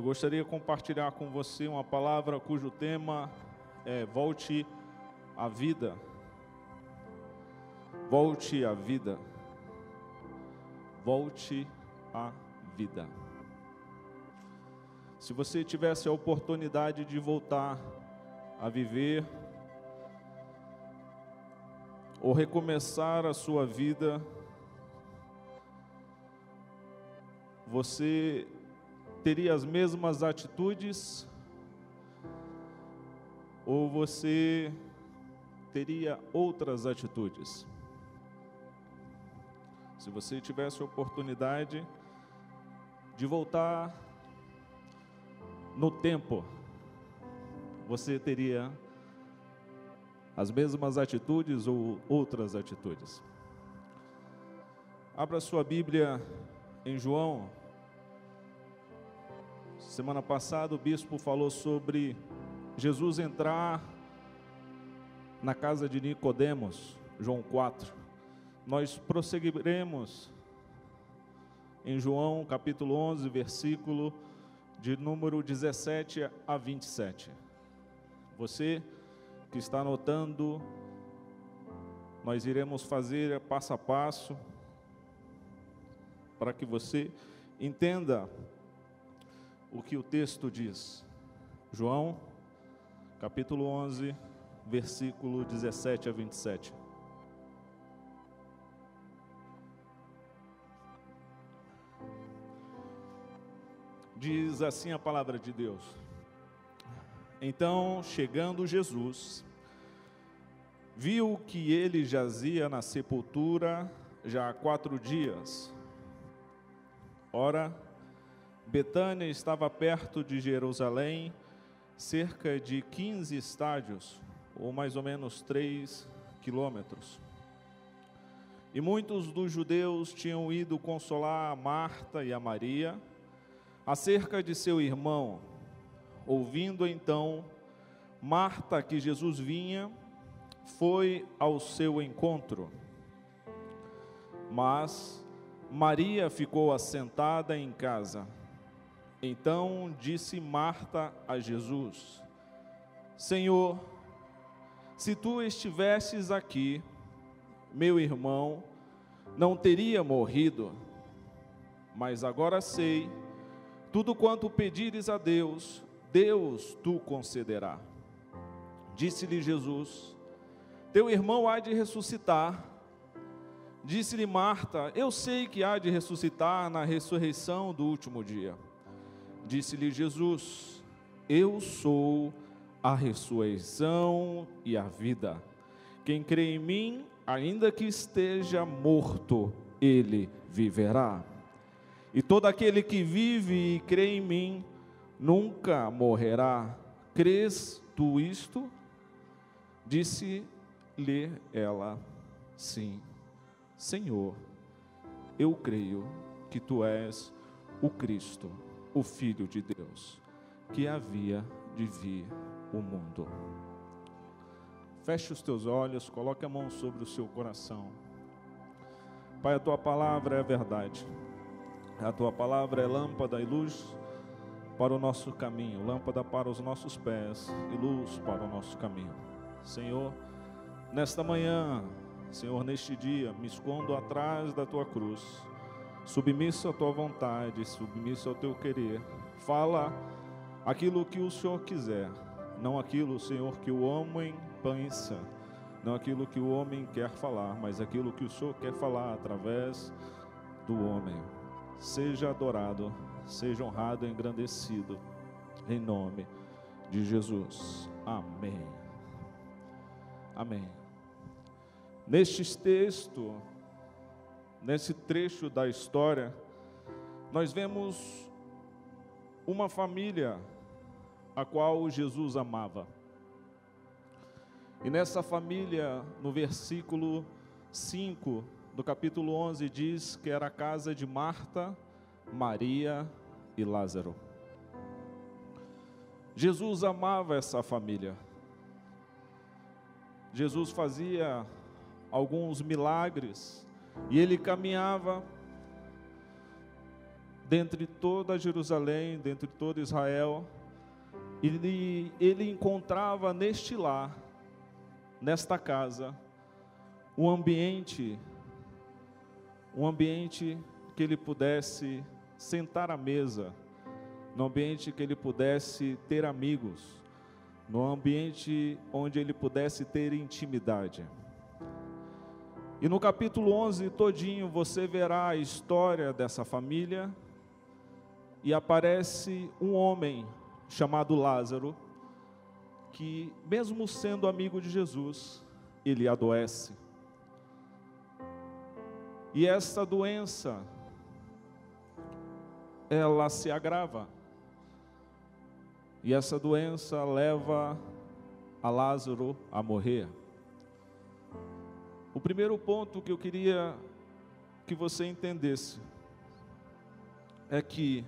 Eu gostaria de compartilhar com você uma palavra cujo tema é Volte à vida. Volte à vida. Volte à vida. Se você tivesse a oportunidade de voltar a viver ou recomeçar a sua vida, você teria as mesmas atitudes ou você teria outras atitudes? Se você tivesse a oportunidade de voltar no tempo, você teria as mesmas atitudes ou outras atitudes? Abra sua Bíblia em João. Semana passada o bispo falou sobre Jesus entrar na casa de Nicodemos, João 4. Nós prosseguiremos em João capítulo 11, versículo de número 17 a 27. Você que está anotando, nós iremos fazer passo a passo para que você entenda o que o texto diz. João, capítulo 11, versículo 17 a 27. Diz assim a palavra de Deus. Então, chegando Jesus, viu que ele jazia na sepultura já há quatro dias. Ora, Betânia estava perto de Jerusalém, cerca de 15 estádios, ou mais ou menos 3 quilômetros. E muitos dos judeus tinham ido consolar a Marta e a Maria acerca de seu irmão. Ouvindo então Marta que Jesus vinha, foi ao seu encontro. Mas Maria ficou assentada em casa. Então disse Marta a Jesus: Senhor, se tu estivesses aqui, meu irmão não teria morrido. Mas agora sei, tudo quanto pedires a Deus, Deus tu concederá. Disse-lhe Jesus: Teu irmão há de ressuscitar. Disse-lhe Marta: Eu sei que há de ressuscitar na ressurreição do último dia. Disse-lhe Jesus: Eu sou a ressurreição e a vida. Quem crê em mim, ainda que esteja morto, ele viverá. E todo aquele que vive e crê em mim, nunca morrerá. Crês tu isto? Disse-lhe ela: Sim, Senhor, eu creio que tu és o Cristo, o Filho de Deus, que havia de vir o mundo. Feche os teus olhos, coloque a mão sobre o seu coração. Pai, a tua palavra é verdade. A tua palavra é lâmpada e luz para o nosso caminho, lâmpada para os nossos pés e luz para o nosso caminho. Senhor, nesta manhã, Senhor, neste dia, me escondo atrás da tua cruz, submisso à tua vontade, submisso ao teu querer. Fala aquilo que o Senhor quiser, não aquilo, Senhor, que o homem pensa, não aquilo que o homem quer falar, mas aquilo que o Senhor quer falar através do homem. Seja adorado, seja honrado e engrandecido, em nome de Jesus. Amém. Amém. Neste texto, nesse trecho da história, nós vemos uma família a qual Jesus amava. E nessa família, no versículo 5 do capítulo 11, diz que era a casa de Marta, Maria e Lázaro. Jesus amava essa família. Jesus fazia alguns milagres e ele caminhava dentre toda Jerusalém, dentre todo Israel, ele, ele encontrava neste lar, nesta casa, um ambiente, um ambiente que ele pudesse sentar à mesa, no ambiente que ele pudesse ter amigos, no ambiente onde ele pudesse ter intimidade. E no capítulo 11 todinho você verá a história dessa família e aparece um homem chamado Lázaro que mesmo sendo amigo de Jesus, ele adoece. E essa doença ela se agrava. E essa doença leva a Lázaro a morrer. O primeiro ponto que eu queria que você entendesse é que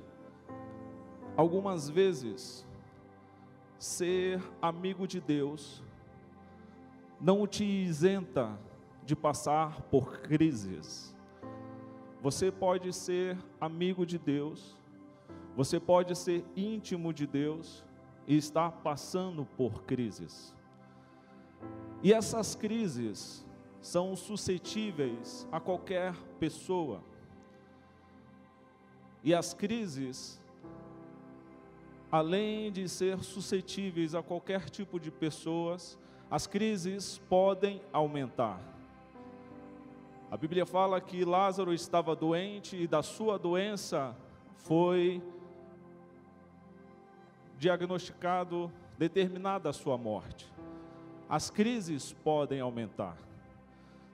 algumas vezes ser amigo de Deus não te isenta de passar por crises. Você pode ser amigo de Deus, você pode ser íntimo de Deus e estar passando por crises. E essas crises são suscetíveis a qualquer pessoa. E as crises, além de ser suscetíveis a qualquer tipo de pessoas, as crises podem aumentar. A Bíblia fala que Lázaro estava doente e da sua doença foi diagnosticado, determinada a sua morte. As crises podem aumentar.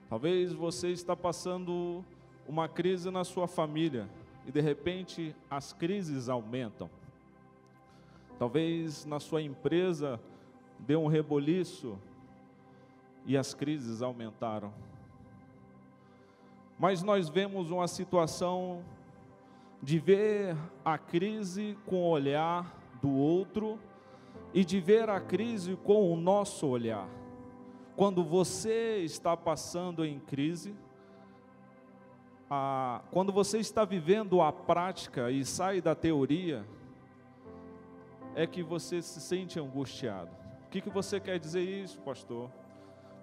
Talvez você está passando uma crise na sua família e de repente as crises aumentam. Talvez na sua empresa deu um reboliço e as crises aumentaram. Mas nós vemos uma situação de ver a crise com o olhar do outro e de ver a crise com o nosso olhar. Quando você está passando em crise, a, quando você está vivendo a prática e sai da teoria, é que você se sente angustiado. O que, que você quer dizer isso, pastor?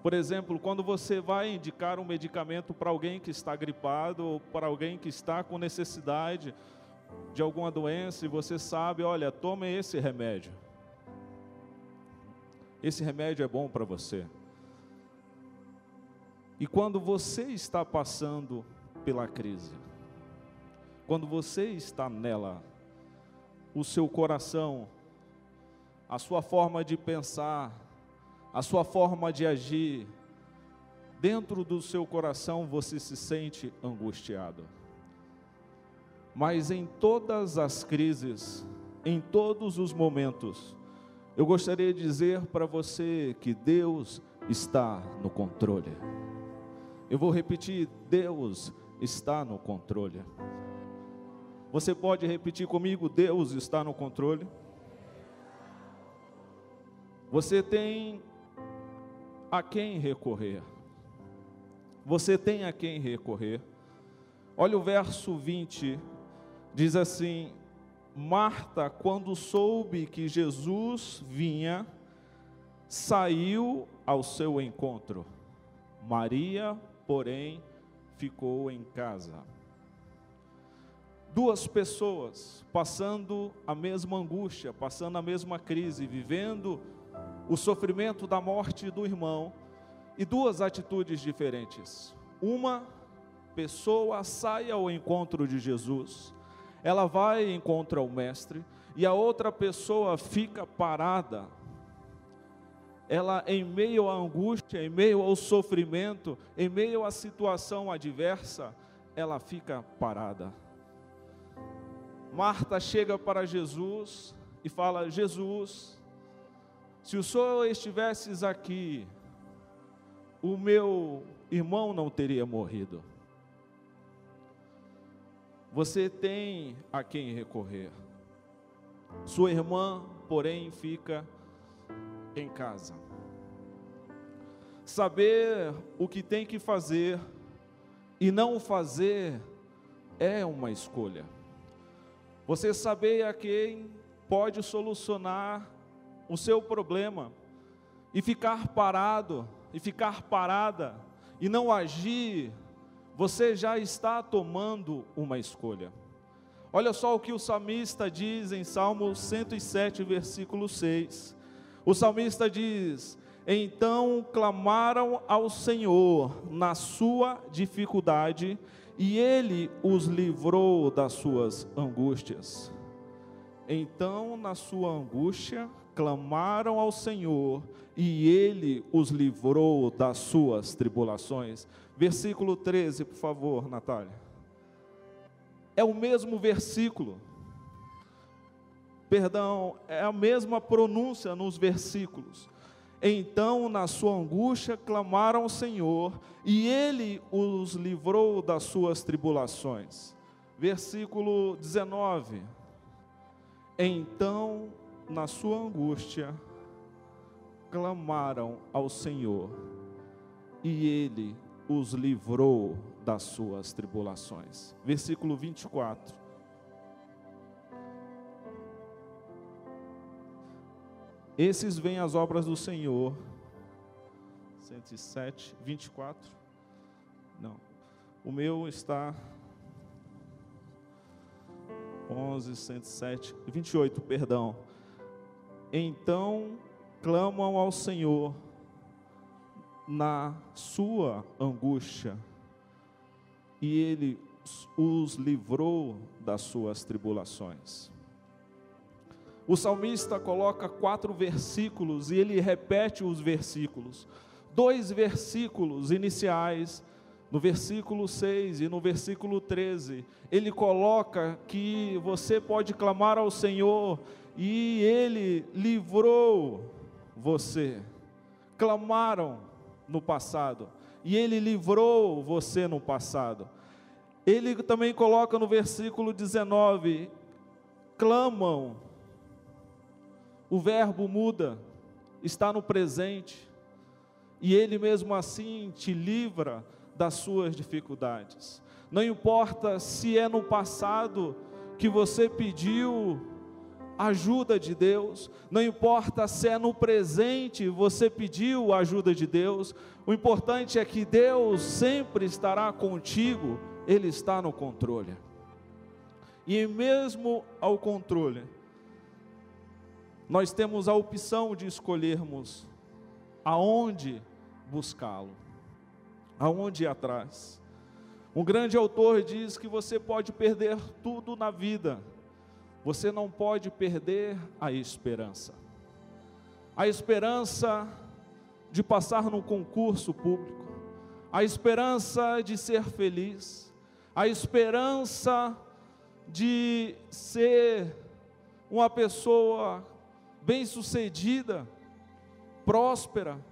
Por exemplo, quando você vai indicar um medicamento para alguém que está gripado ou para alguém que está com necessidade, de alguma doença e você sabe, olha, tome esse remédio. Esse remédio é bom para você. E quando você está passando pela crise, quando você está nela, o seu coração, a sua forma de pensar, a sua forma de agir, dentro do seu coração você se sente angustiado. Mas em todas as crises, em todos os momentos, eu gostaria de dizer para você que Deus está no controle. Eu vou repetir: Deus está no controle. Você pode repetir comigo: Deus está no controle. Você tem a quem recorrer. Você tem a quem recorrer. Olha o verso 20 Diz assim: Marta, quando soube que Jesus vinha, saiu ao seu encontro. Maria, porém, ficou em casa. Duas pessoas passando a mesma angústia, passando a mesma crise, vivendo o sofrimento da morte do irmão, e duas atitudes diferentes. Uma pessoa sai ao encontro de Jesus, ela vai e encontra o mestre, e a outra pessoa fica parada. Ela, em meio à angústia, em meio ao sofrimento, em meio à situação adversa, ela fica parada. Marta chega para Jesus e fala: Jesus, se o Senhor estivesses aqui, o meu irmão não teria morrido. Você tem a quem recorrer. Sua irmã, porém, fica em casa. Saber o que tem que fazer e não fazer é uma escolha. Você saber a quem pode solucionar o seu problema e ficar parado, e ficar parada, e não agir, você já está tomando uma escolha. Olha só o que o salmista diz em Salmo 107, versículo 6. O salmista diz: Então clamaram ao Senhor na sua dificuldade, e ele os livrou das suas angústias. Então, na sua angústia, clamaram ao Senhor e ele os livrou das suas tribulações. Versículo 13, por favor, Natália. É o mesmo versículo. Perdão, é a mesma pronúncia nos versículos. Então, na sua angústia, clamaram ao Senhor, e ele os livrou das suas tribulações. Versículo 19. Então, na sua angústia, clamaram ao Senhor, e ele os livrou das suas tribulações. Versículo 24. Esses vêm as obras do Senhor. 107, 24. Não. O meu está 11, 107, 28, perdão. Então clamam ao Senhor na sua angústia, e Ele os livrou das suas tribulações. O salmista coloca quatro versículos e ele repete os versículos. Dois versículos iniciais no versículo 6 e no versículo 13, ele coloca que você pode clamar ao Senhor e ele livrou você. Clamaram no passado e ele livrou você no passado. Ele também coloca no versículo 19: clamam, o verbo muda, está no presente, e ele mesmo assim te livra das suas dificuldades. Não importa se é no passado que você pediu ajuda de Deus, não importa se é no presente você pediu ajuda de Deus, o importante é que Deus sempre estará contigo, Ele está no controle. E mesmo ao controle, nós temos a opção de escolhermos aonde buscá-lo aonde ir atrás. Um grande autor diz que você pode perder tudo na vida, você não pode perder a esperança. A esperança de passar num concurso público, a esperança de ser feliz, a esperança de ser uma pessoa bem-sucedida, próspera,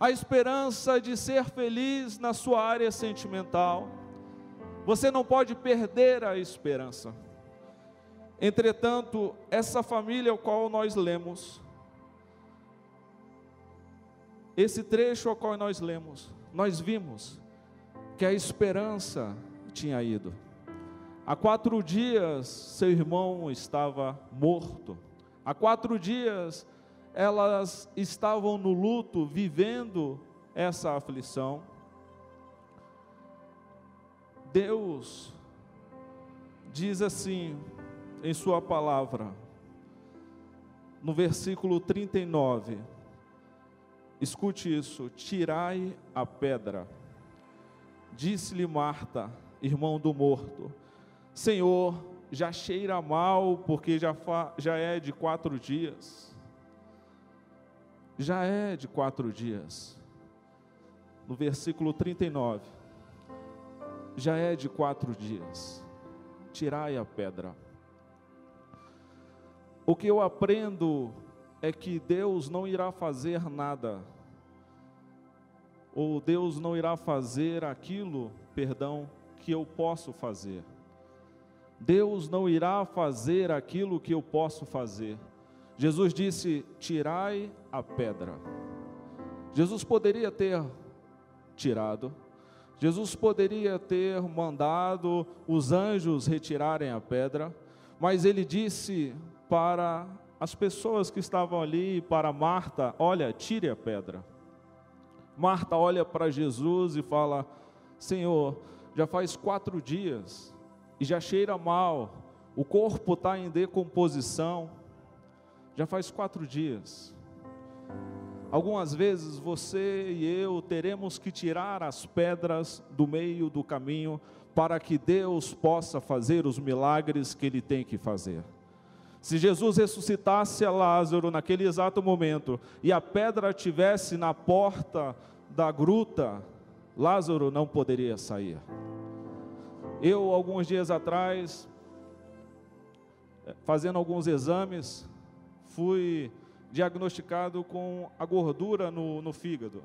a esperança de ser feliz na sua área sentimental. Você não pode perder a esperança. Entretanto, essa família ao qual nós lemos, esse trecho ao qual nós lemos, nós vimos que a esperança tinha ido. Há quatro dias seu irmão estava morto. Há quatro dias elas estavam no luto, vivendo essa aflição. Deus diz assim em Sua palavra, no versículo 39, escute isso: tirai a pedra. Disse-lhe Marta, irmão do morto: Senhor, já cheira mal, porque já, já é de quatro dias já é de quatro dias. No versículo 39, já é de quatro dias. Tirai a pedra. O que eu aprendo é que Deus não irá fazer nada, ou Deus não irá fazer aquilo, perdão, que eu posso fazer. Deus não irá fazer aquilo que eu posso fazer. Jesus disse: Tirai a pedra. Jesus poderia ter tirado, Jesus poderia ter mandado os anjos retirarem a pedra, Mas ele disse para as pessoas que estavam ali, para Marta: Olha, tire a pedra. Marta olha para Jesus e fala: Senhor, já faz quatro dias e já cheira mal, o corpo está em decomposição, já faz quatro dias. Algumas vezes você e eu teremos que tirar as pedras do meio do caminho para que Deus possa fazer os milagres que Ele tem que fazer. Se Jesus ressuscitasse a Lázaro naquele exato momento e a pedra tivesse na porta da gruta, Lázaro não poderia sair. Eu, alguns dias atrás, fazendo alguns exames, fui diagnosticado com a gordura no, no fígado.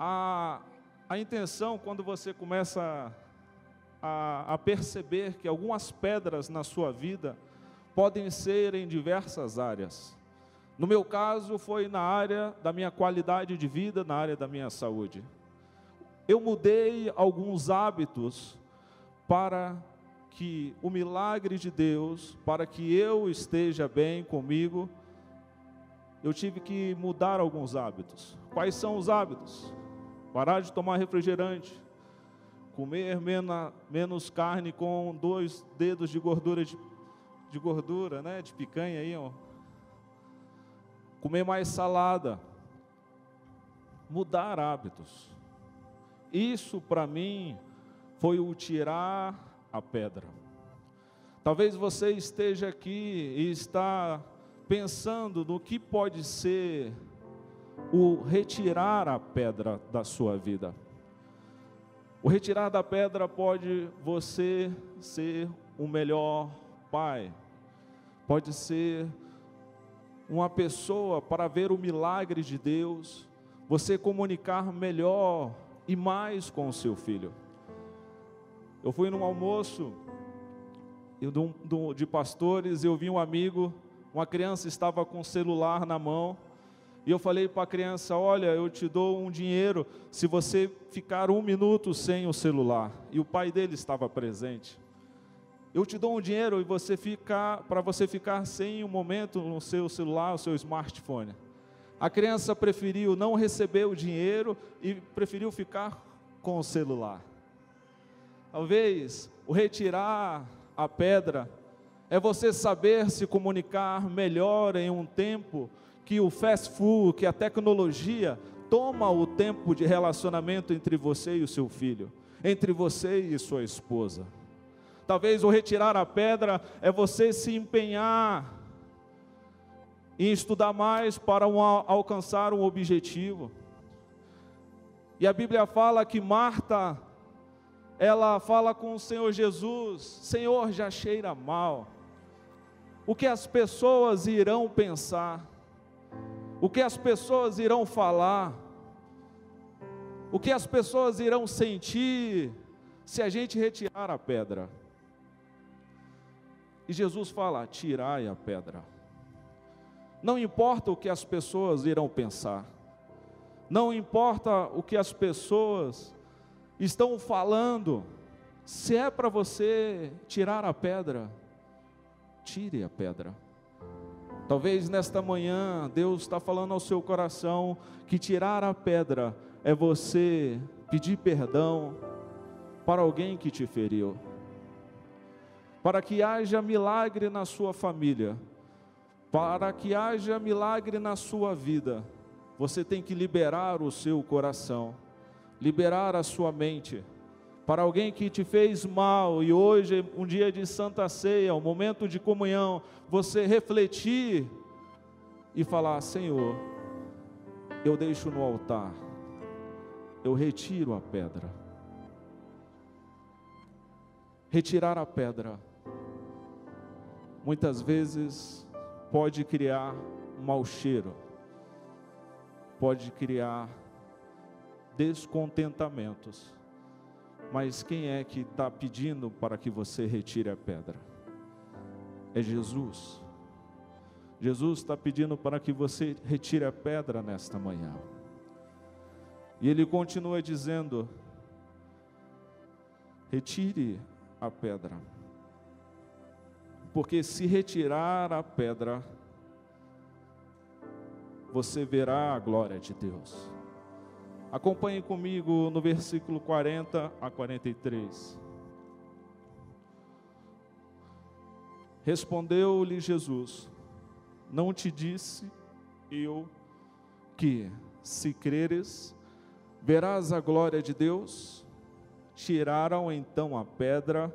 A, a intenção, quando você começa a, a perceber que algumas pedras na sua vida podem ser em diversas áreas. No meu caso, foi na área da minha qualidade de vida, na área da minha saúde. Eu mudei alguns hábitos para que o milagre de Deus, para que eu esteja bem comigo, eu tive que mudar alguns hábitos. Quais são os hábitos? Parar de tomar refrigerante, comer menos, menos carne com dois dedos de gordura de, de gordura, né, de picanha aí, ó. Comer mais salada. Mudar hábitos. Isso para mim foi o tirar a pedra. Talvez você esteja aqui e está pensando no que pode ser o retirar a pedra da sua vida. O retirar da pedra pode você ser o melhor pai, pode ser uma pessoa para ver o milagre de Deus, você comunicar melhor e mais com o seu filho. Eu fui num almoço de pastores, eu vi um amigo, uma criança estava com o celular na mão, e eu falei para a criança: Olha, eu te dou um dinheiro se você ficar um minuto sem o celular. E o pai dele estava presente. Eu te dou um dinheiro e você ficar para você ficar sem um momento no seu celular, o seu smartphone. A criança preferiu não receber o dinheiro e preferiu ficar com o celular. Talvez o retirar a pedra é você saber se comunicar melhor em um tempo que o fast food, que a tecnologia toma o tempo de relacionamento entre você e o seu filho, entre você e sua esposa. Talvez o retirar a pedra é você se empenhar em estudar mais para alcançar um objetivo. E a Bíblia fala que Marta ela fala com o Senhor Jesus: Senhor, já cheira mal. O que as pessoas irão pensar? O que as pessoas irão falar? O que as pessoas irão sentir se a gente retirar a pedra? E Jesus fala: tirai a pedra. Não importa o que as pessoas irão pensar, não importa o que as pessoas estão falando, se é para você tirar a pedra, tire a pedra. Talvez nesta manhã Deus está falando ao seu coração que tirar a pedra é você pedir perdão para alguém que te feriu, para que haja milagre na sua família, para que haja milagre na sua vida, você tem que liberar o seu coração liberar a sua mente. Para alguém que te fez mal e hoje, um dia de santa ceia, um momento de comunhão, você refletir e falar: Senhor, eu deixo no altar, eu retiro a pedra. Retirar a pedra, muitas vezes pode criar mau cheiro, pode criar descontentamentos. Mas quem é que está pedindo para que você retire a pedra? É Jesus. Jesus está pedindo para que você retire a pedra nesta manhã. E ele continua dizendo: retire a pedra. Porque se retirar a pedra, você verá a glória de Deus. Acompanhe comigo no versículo 40 a 43. Respondeu-lhe Jesus: Não te disse eu que, se creres, verás a glória de Deus? Tiraram então a pedra,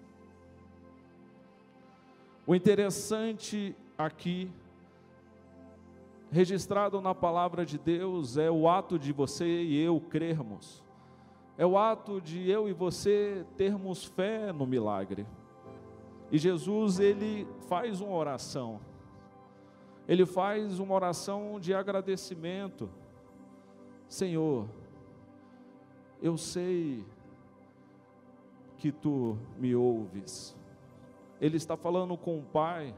O interessante aqui, registrado na palavra de Deus, é o ato de você e eu crermos é o ato de eu e você termos fé no milagre. E Jesus, ele faz uma oração. Ele faz uma oração de agradecimento. Senhor, eu sei que tu me ouves. Ele está falando com o Pai.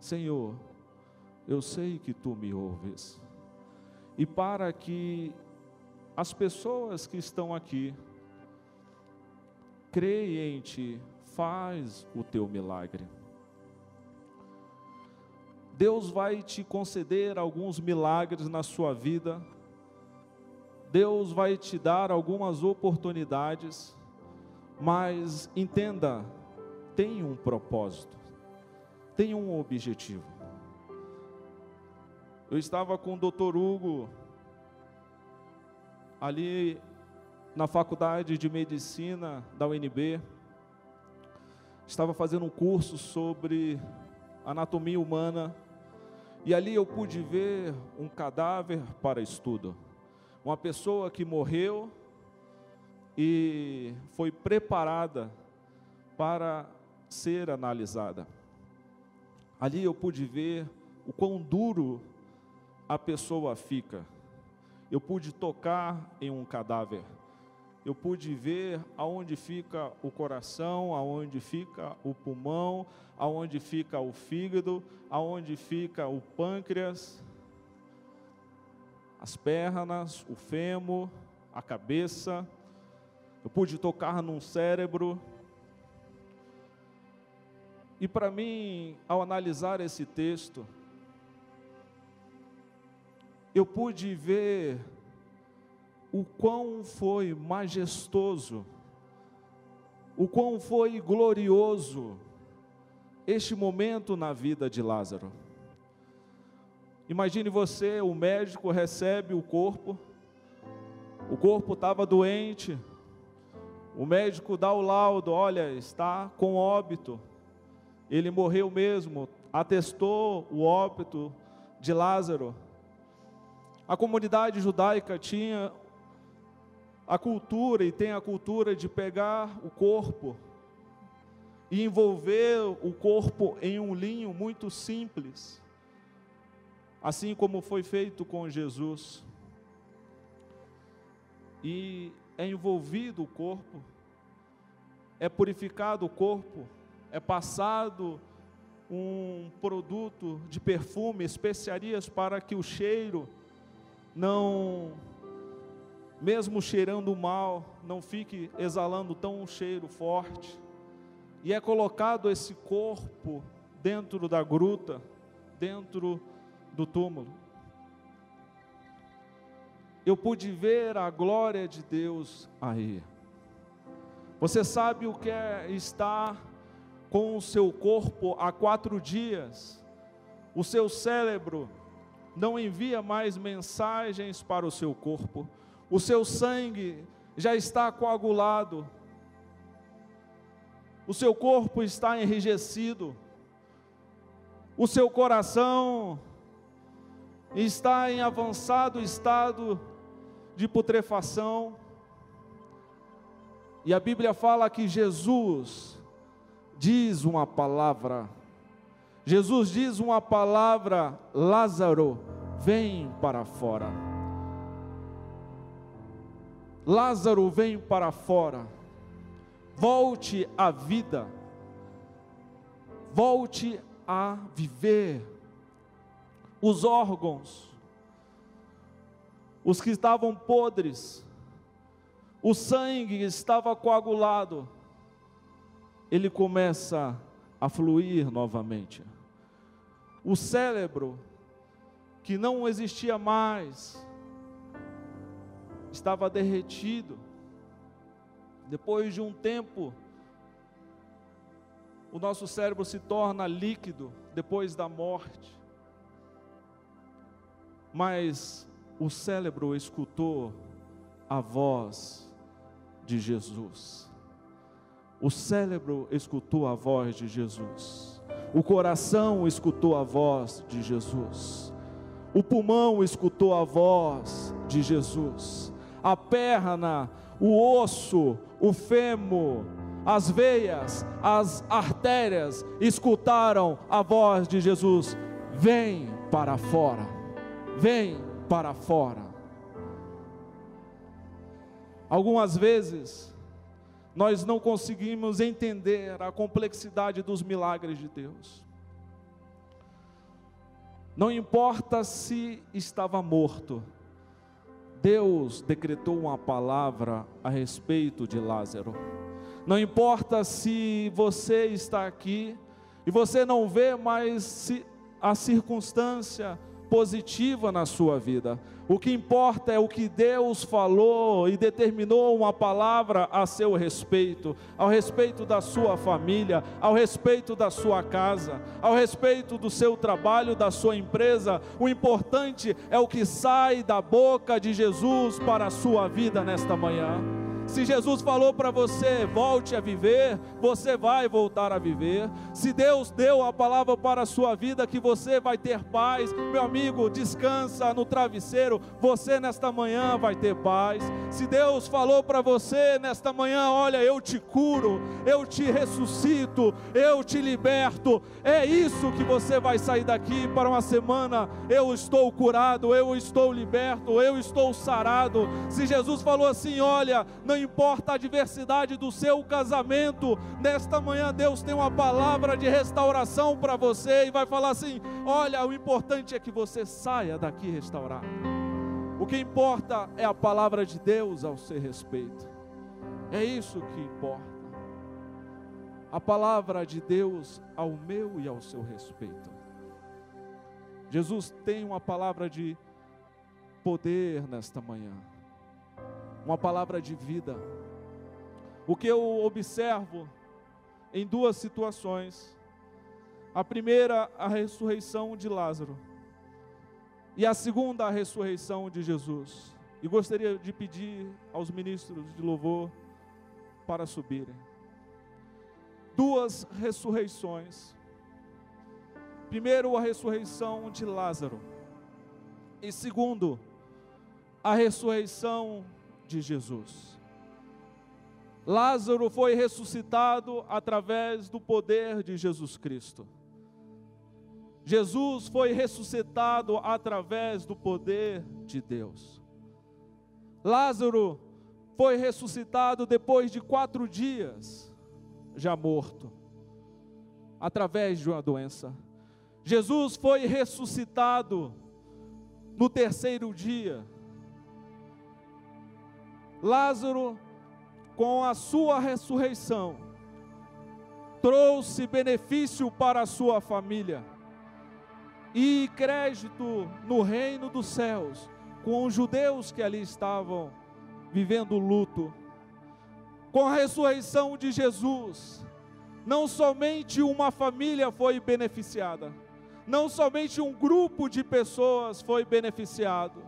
Senhor, eu sei que tu me ouves. E para que as pessoas que estão aqui, creem em Ti, faz o Teu milagre. Deus vai te conceder alguns milagres na sua vida, Deus vai te dar algumas oportunidades, mas entenda, tem um propósito, tem um objetivo. Eu estava com o doutor Hugo ali na faculdade de medicina da UNB, estava fazendo um curso sobre anatomia humana, e ali eu pude ver um cadáver para estudo. Uma pessoa que morreu e foi preparada para ser analisada. Ali eu pude ver o quão duro a pessoa fica eu pude tocar em um cadáver. Eu pude ver aonde fica o coração, aonde fica o pulmão, aonde fica o fígado, aonde fica o pâncreas, as pernas, o fêmur, a cabeça. Eu pude tocar num cérebro. E para mim, ao analisar esse texto, eu pude ver o quão foi majestoso, o quão foi glorioso este momento na vida de Lázaro. Imagine você, o médico recebe o corpo, o corpo estava doente, o médico dá o laudo, olha, está com óbito, ele morreu mesmo, atestou o óbito de Lázaro. A comunidade judaica tinha a cultura e tem a cultura de pegar o corpo e envolver o corpo em um linho muito simples, assim como foi feito com Jesus. E é envolvido o corpo, é purificado o corpo, é passado um produto de perfume, especiarias para que o cheiro não, mesmo cheirando mal, não fique exalando tão um cheiro forte. E é colocado esse corpo dentro da gruta, dentro do túmulo. Eu pude ver a glória de Deus aí. Você sabe o que é estar com o seu corpo há quatro dias, o seu cérebro não envia mais mensagens para o seu corpo, o seu sangue já está coagulado, o seu corpo está enrijecido, o seu coração está em avançado estado de putrefação, e a Bíblia fala que Jesus diz uma palavra Jesus diz uma palavra: Lázaro, vem para fora. Lázaro, vem para fora. Volte à vida. Volte a viver. Os órgãos, os que estavam podres, o sangue estava coagulado, ele começa a fluir novamente. O cérebro, que não existia mais, estava derretido. Depois de um tempo, o nosso cérebro se torna líquido depois da morte. Mas o cérebro escutou a voz de Jesus. O cérebro escutou a voz de Jesus. O coração escutou a voz de Jesus. O pulmão escutou a voz de Jesus. A perna, o osso, o fêmur, as veias, as artérias escutaram a voz de Jesus: vem para fora, vem para fora. Algumas vezes, nós não conseguimos entender a complexidade dos milagres de Deus. Não importa se estava morto, Deus decretou uma palavra a respeito de Lázaro. Não importa se você está aqui e você não vê mais a circunstância positiva na sua vida. O que importa é o que Deus falou e determinou uma palavra a seu respeito, ao respeito da sua família, ao respeito da sua casa, ao respeito do seu trabalho, da sua empresa. O importante é o que sai da boca de Jesus para a sua vida nesta manhã. Se Jesus falou para você, volte a viver, você vai voltar a viver. Se Deus deu a palavra para a sua vida que você vai ter paz, meu amigo, descansa no travesseiro, você nesta manhã vai ter paz. Se Deus falou para você nesta manhã, olha, eu te curo, eu te ressuscito, eu te liberto, é isso que você vai sair daqui para uma semana. Eu estou curado, eu estou liberto, eu estou sarado. Se Jesus falou assim, olha, não importa a adversidade do seu casamento, nesta manhã Deus tem uma palavra de restauração para você e vai falar assim: olha, o importante é que você saia daqui restaurado. O que importa é a palavra de Deus ao seu respeito. É isso que importa. A palavra de Deus ao meu e ao seu respeito. Jesus tem uma palavra de poder nesta manhã uma palavra de vida. O que eu observo em duas situações. A primeira, a ressurreição de Lázaro. E a segunda, a ressurreição de Jesus. E gostaria de pedir aos ministros de louvor para subirem. Duas ressurreições. Primeiro, a ressurreição de Lázaro. E segundo, a ressurreição de Jesus. Lázaro foi ressuscitado através do poder de Jesus Cristo. Jesus foi ressuscitado através do poder de Deus. Lázaro foi ressuscitado depois de quatro dias, já morto, através de uma doença. Jesus foi ressuscitado no terceiro dia, Lázaro, com a sua ressurreição, trouxe benefício para a sua família e crédito no reino dos céus com os judeus que ali estavam vivendo luto. Com a ressurreição de Jesus, não somente uma família foi beneficiada, não somente um grupo de pessoas foi beneficiado,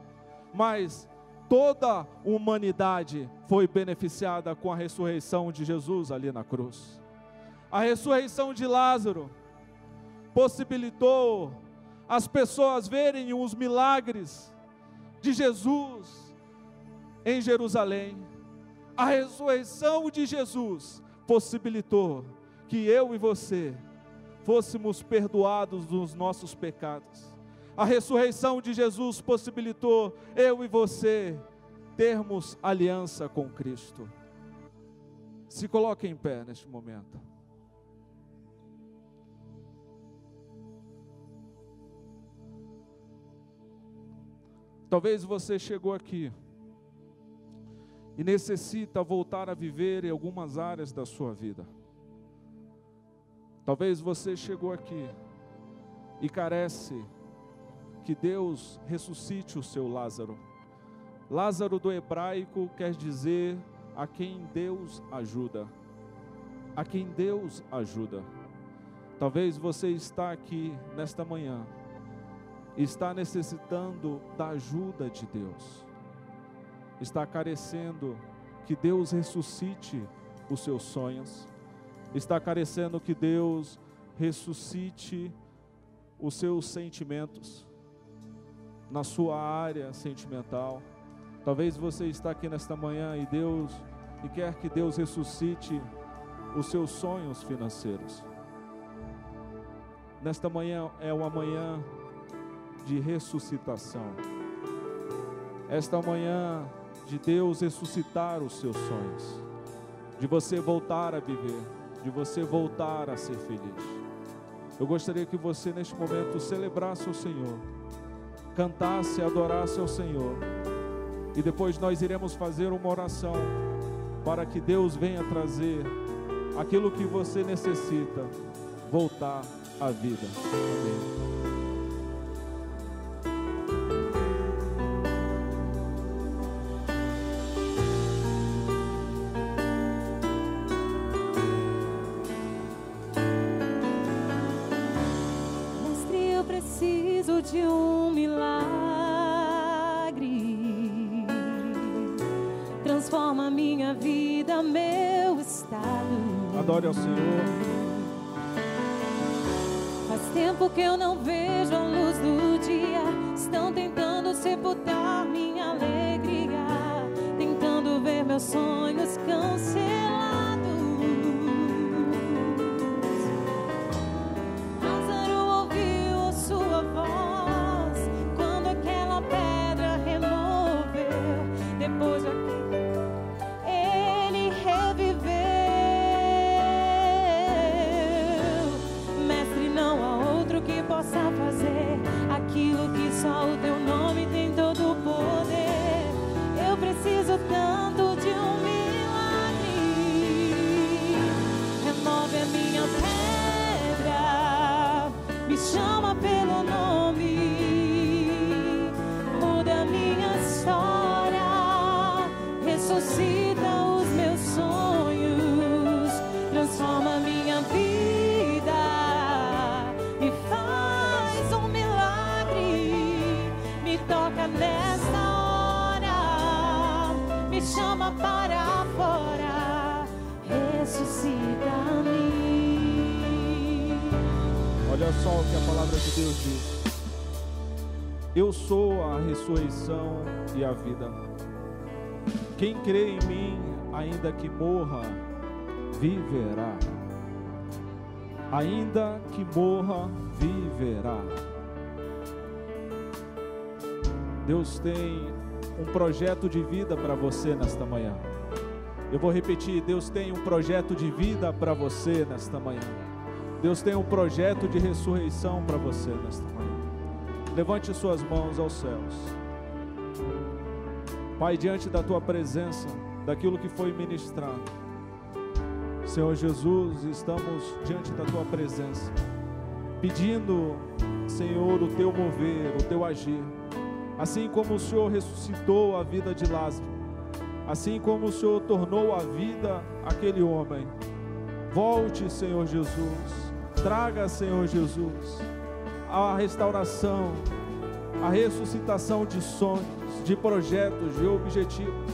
mas toda a humanidade foi beneficiada com a ressurreição de Jesus ali na cruz. A ressurreição de Lázaro possibilitou as pessoas verem os milagres de Jesus em Jerusalém. A ressurreição de Jesus possibilitou que eu e você fôssemos perdoados dos nossos pecados. A ressurreição de Jesus possibilitou eu e você termos aliança com Cristo. Se coloque em pé neste momento. Talvez você chegou aqui e necessita voltar a viver em algumas áreas da sua vida. Talvez você chegou aqui e carece que Deus ressuscite o seu Lázaro. Lázaro do hebraico quer dizer a quem Deus ajuda. A quem Deus ajuda. Talvez você está aqui nesta manhã está necessitando da ajuda de Deus. Está carecendo que Deus ressuscite os seus sonhos está carecendo que Deus ressuscite os seus sentimentos na sua área sentimental. Talvez você está aqui nesta manhã e Deus e quer que Deus ressuscite os seus sonhos financeiros. Nesta manhã é uma manhã de ressuscitação. Esta manhã de Deus ressuscitar os seus sonhos, de você voltar a viver de você voltar a ser feliz. Eu gostaria que você neste momento celebrasse o Senhor, cantasse, adorasse ao Senhor, e depois nós iremos fazer uma oração para que Deus venha trazer aquilo que você necessita, voltar à vida. Amém. Adore ao Senhor. Faz tempo que eu não vejo a luz só o que a palavra de Deus diz. Eu sou a ressurreição e a vida. Quem crê em mim, ainda que morra, viverá. Ainda que morra, viverá. Deus tem um projeto de vida para você nesta manhã. Eu vou repetir: Deus tem um projeto de vida para você nesta manhã. Deus tem um projeto de ressurreição para você nesta manhã. Levante suas mãos aos céus. Pai, diante da tua presença, daquilo que foi ministrado. Senhor Jesus, estamos diante da tua presença, pedindo, Senhor, o teu mover, o teu agir. Assim como o Senhor ressuscitou a vida de Lázaro, assim como o Senhor tornou a vida aquele homem. Volte, Senhor Jesus Traga, Senhor Jesus, a restauração, a ressuscitação de sonhos, de projetos, de objetivos.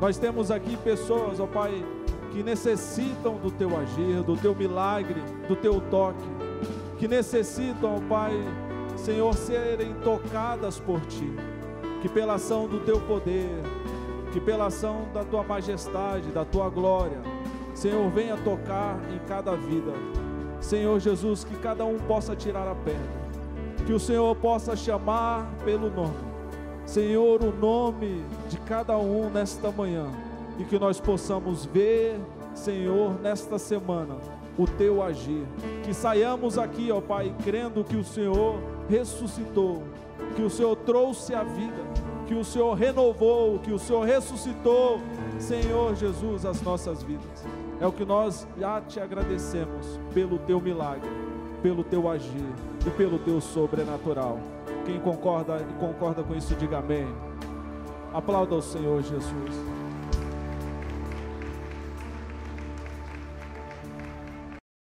Nós temos aqui pessoas, ó Pai, que necessitam do teu agir, do teu milagre, do teu toque, que necessitam, ó Pai, Senhor, serem tocadas por ti, que pela ação do teu poder, que pela ação da tua majestade, da tua glória, Senhor, venha tocar em cada vida Senhor Jesus, que cada um possa tirar a pedra, que o Senhor possa chamar pelo nome, Senhor, o nome de cada um nesta manhã, e que nós possamos ver, Senhor, nesta semana, o teu agir. Que saiamos aqui, ó Pai, crendo que o Senhor ressuscitou, que o Senhor trouxe a vida, que o Senhor renovou, que o Senhor ressuscitou, Senhor Jesus, as nossas vidas. É o que nós já te agradecemos pelo teu milagre, pelo teu agir e pelo teu sobrenatural. Quem concorda e concorda com isso, diga amém. Aplauda o Senhor Jesus.